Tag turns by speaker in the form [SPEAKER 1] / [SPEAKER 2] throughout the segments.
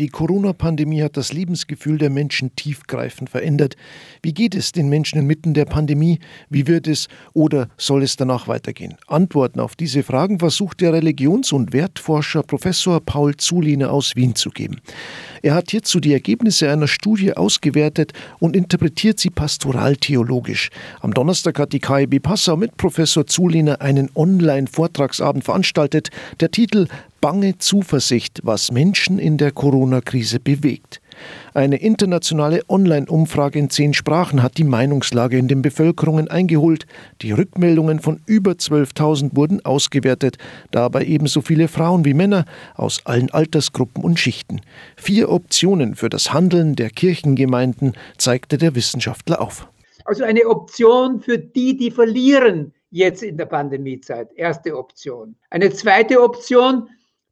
[SPEAKER 1] Die Corona-Pandemie hat das Lebensgefühl der Menschen tiefgreifend verändert. Wie geht es den Menschen inmitten der Pandemie? Wie wird es oder soll es danach weitergehen? Antworten auf diese Fragen versucht der Religions- und Wertforscher Professor Paul Zulehner aus Wien zu geben. Er hat hierzu die Ergebnisse einer Studie ausgewertet und interpretiert sie pastoraltheologisch. Am Donnerstag hat die KIB Passau mit Professor Zulehner einen Online-Vortragsabend veranstaltet. Der Titel bange Zuversicht, was Menschen in der Corona-Krise bewegt. Eine internationale Online-Umfrage in zehn Sprachen hat die Meinungslage in den Bevölkerungen eingeholt. Die Rückmeldungen von über 12.000 wurden ausgewertet, dabei ebenso viele Frauen wie Männer aus allen Altersgruppen und Schichten. Vier Optionen für das Handeln der Kirchengemeinden zeigte der Wissenschaftler auf.
[SPEAKER 2] Also eine Option für die, die verlieren jetzt in der Pandemiezeit. Erste Option. Eine zweite Option,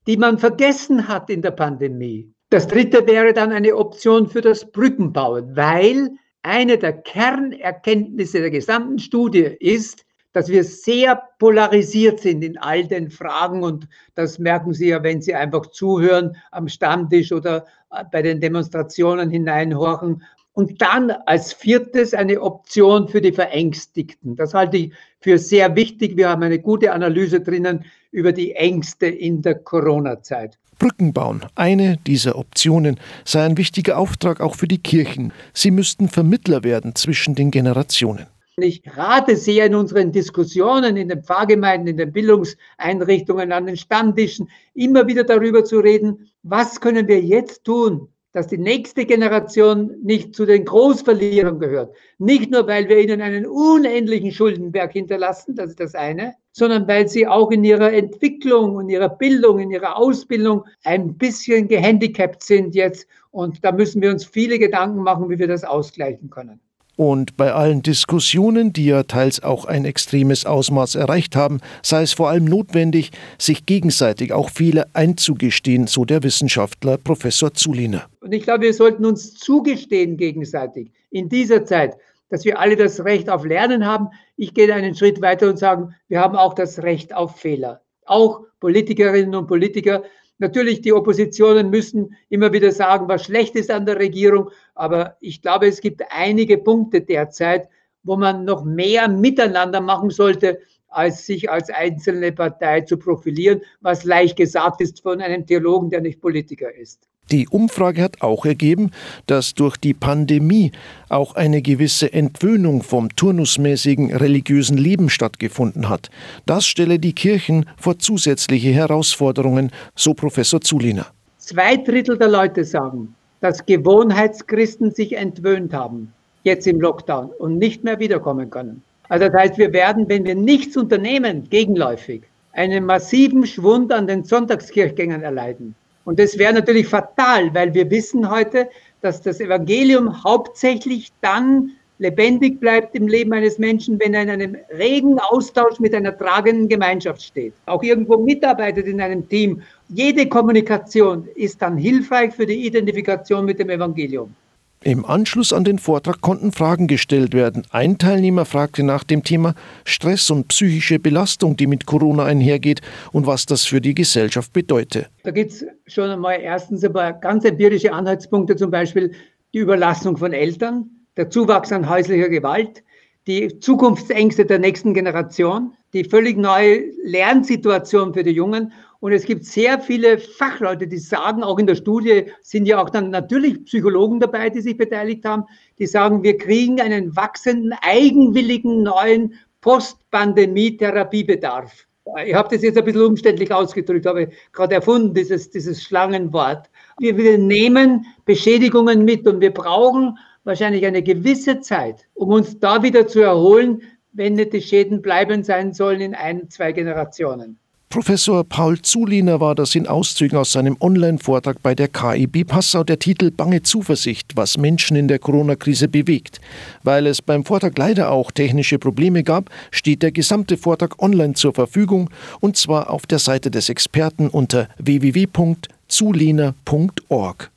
[SPEAKER 2] die man vergessen hat in der Pandemie. Das dritte wäre dann eine Option für das Brückenbauen, weil eine der Kernerkenntnisse der gesamten Studie ist, dass wir sehr polarisiert sind in all den Fragen und das merken Sie ja, wenn Sie einfach zuhören am Stammtisch oder bei den Demonstrationen hineinhorchen. Und dann als viertes eine Option für die Verängstigten. Das halte ich für sehr wichtig. Wir haben eine gute Analyse drinnen über die Ängste in der Corona-Zeit.
[SPEAKER 1] Brücken bauen, eine dieser Optionen, sei ein wichtiger Auftrag auch für die Kirchen. Sie müssten Vermittler werden zwischen den Generationen.
[SPEAKER 2] Ich rate sehr in unseren Diskussionen, in den Pfarrgemeinden, in den Bildungseinrichtungen, an den Stammtischen, immer wieder darüber zu reden, was können wir jetzt tun, dass die nächste Generation nicht zu den Großverlierern gehört. Nicht nur, weil wir ihnen einen unendlichen Schuldenberg hinterlassen, das ist das eine, sondern weil sie auch in ihrer Entwicklung, in ihrer Bildung, in ihrer Ausbildung ein bisschen gehandicapt sind jetzt. Und da müssen wir uns viele Gedanken machen, wie wir das ausgleichen können.
[SPEAKER 1] Und bei allen Diskussionen, die ja teils auch ein extremes Ausmaß erreicht haben, sei es vor allem notwendig, sich gegenseitig auch Fehler einzugestehen, so der Wissenschaftler Professor Zuliner.
[SPEAKER 2] Und ich glaube, wir sollten uns zugestehen gegenseitig in dieser Zeit, dass wir alle das Recht auf Lernen haben. Ich gehe einen Schritt weiter und sage, wir haben auch das Recht auf Fehler. Auch Politikerinnen und Politiker Natürlich, die Oppositionen müssen immer wieder sagen, was schlecht ist an der Regierung. Aber ich glaube, es gibt einige Punkte derzeit, wo man noch mehr miteinander machen sollte, als sich als einzelne Partei zu profilieren, was leicht gesagt ist von einem Theologen, der nicht Politiker ist.
[SPEAKER 1] Die Umfrage hat auch ergeben, dass durch die Pandemie auch eine gewisse Entwöhnung vom turnusmäßigen religiösen Leben stattgefunden hat. Das stelle die Kirchen vor zusätzliche Herausforderungen, so Professor Zuliner.
[SPEAKER 2] Zwei Drittel der Leute sagen, dass Gewohnheitschristen sich entwöhnt haben, jetzt im Lockdown und nicht mehr wiederkommen können. Also das heißt, wir werden, wenn wir nichts unternehmen, gegenläufig, einen massiven Schwund an den Sonntagskirchgängern erleiden. Und das wäre natürlich fatal, weil wir wissen heute, dass das Evangelium hauptsächlich dann lebendig bleibt im Leben eines Menschen, wenn er in einem regen Austausch mit einer tragenden Gemeinschaft steht, auch irgendwo mitarbeitet in einem Team. Jede Kommunikation ist dann hilfreich für die Identifikation mit dem Evangelium.
[SPEAKER 1] Im Anschluss an den Vortrag konnten Fragen gestellt werden. Ein Teilnehmer fragte nach dem Thema Stress und psychische Belastung, die mit Corona einhergeht und was das für die Gesellschaft bedeute.
[SPEAKER 2] Da gibt es schon einmal erstens ein paar ganz empirische Anhaltspunkte, zum Beispiel die Überlastung von Eltern, der Zuwachs an häuslicher Gewalt, die Zukunftsängste der nächsten Generation, die völlig neue Lernsituation für die Jungen und es gibt sehr viele Fachleute, die sagen, auch in der Studie sind ja auch dann natürlich Psychologen dabei, die sich beteiligt haben, die sagen, wir kriegen einen wachsenden, eigenwilligen neuen Post-Pandemie-Therapiebedarf. Ich habe das jetzt ein bisschen umständlich ausgedrückt, habe gerade erfunden, dieses, dieses Schlangenwort. Wir, wir nehmen Beschädigungen mit und wir brauchen wahrscheinlich eine gewisse Zeit, um uns da wieder zu erholen, wenn nicht die Schäden bleiben sein sollen in ein, zwei Generationen.
[SPEAKER 1] Professor Paul Zuliner war das in Auszügen aus seinem Online-Vortrag bei der KIB Passau der Titel Bange Zuversicht, was Menschen in der Corona-Krise bewegt. Weil es beim Vortrag leider auch technische Probleme gab, steht der gesamte Vortrag online zur Verfügung und zwar auf der Seite des Experten unter www.zuliner.org.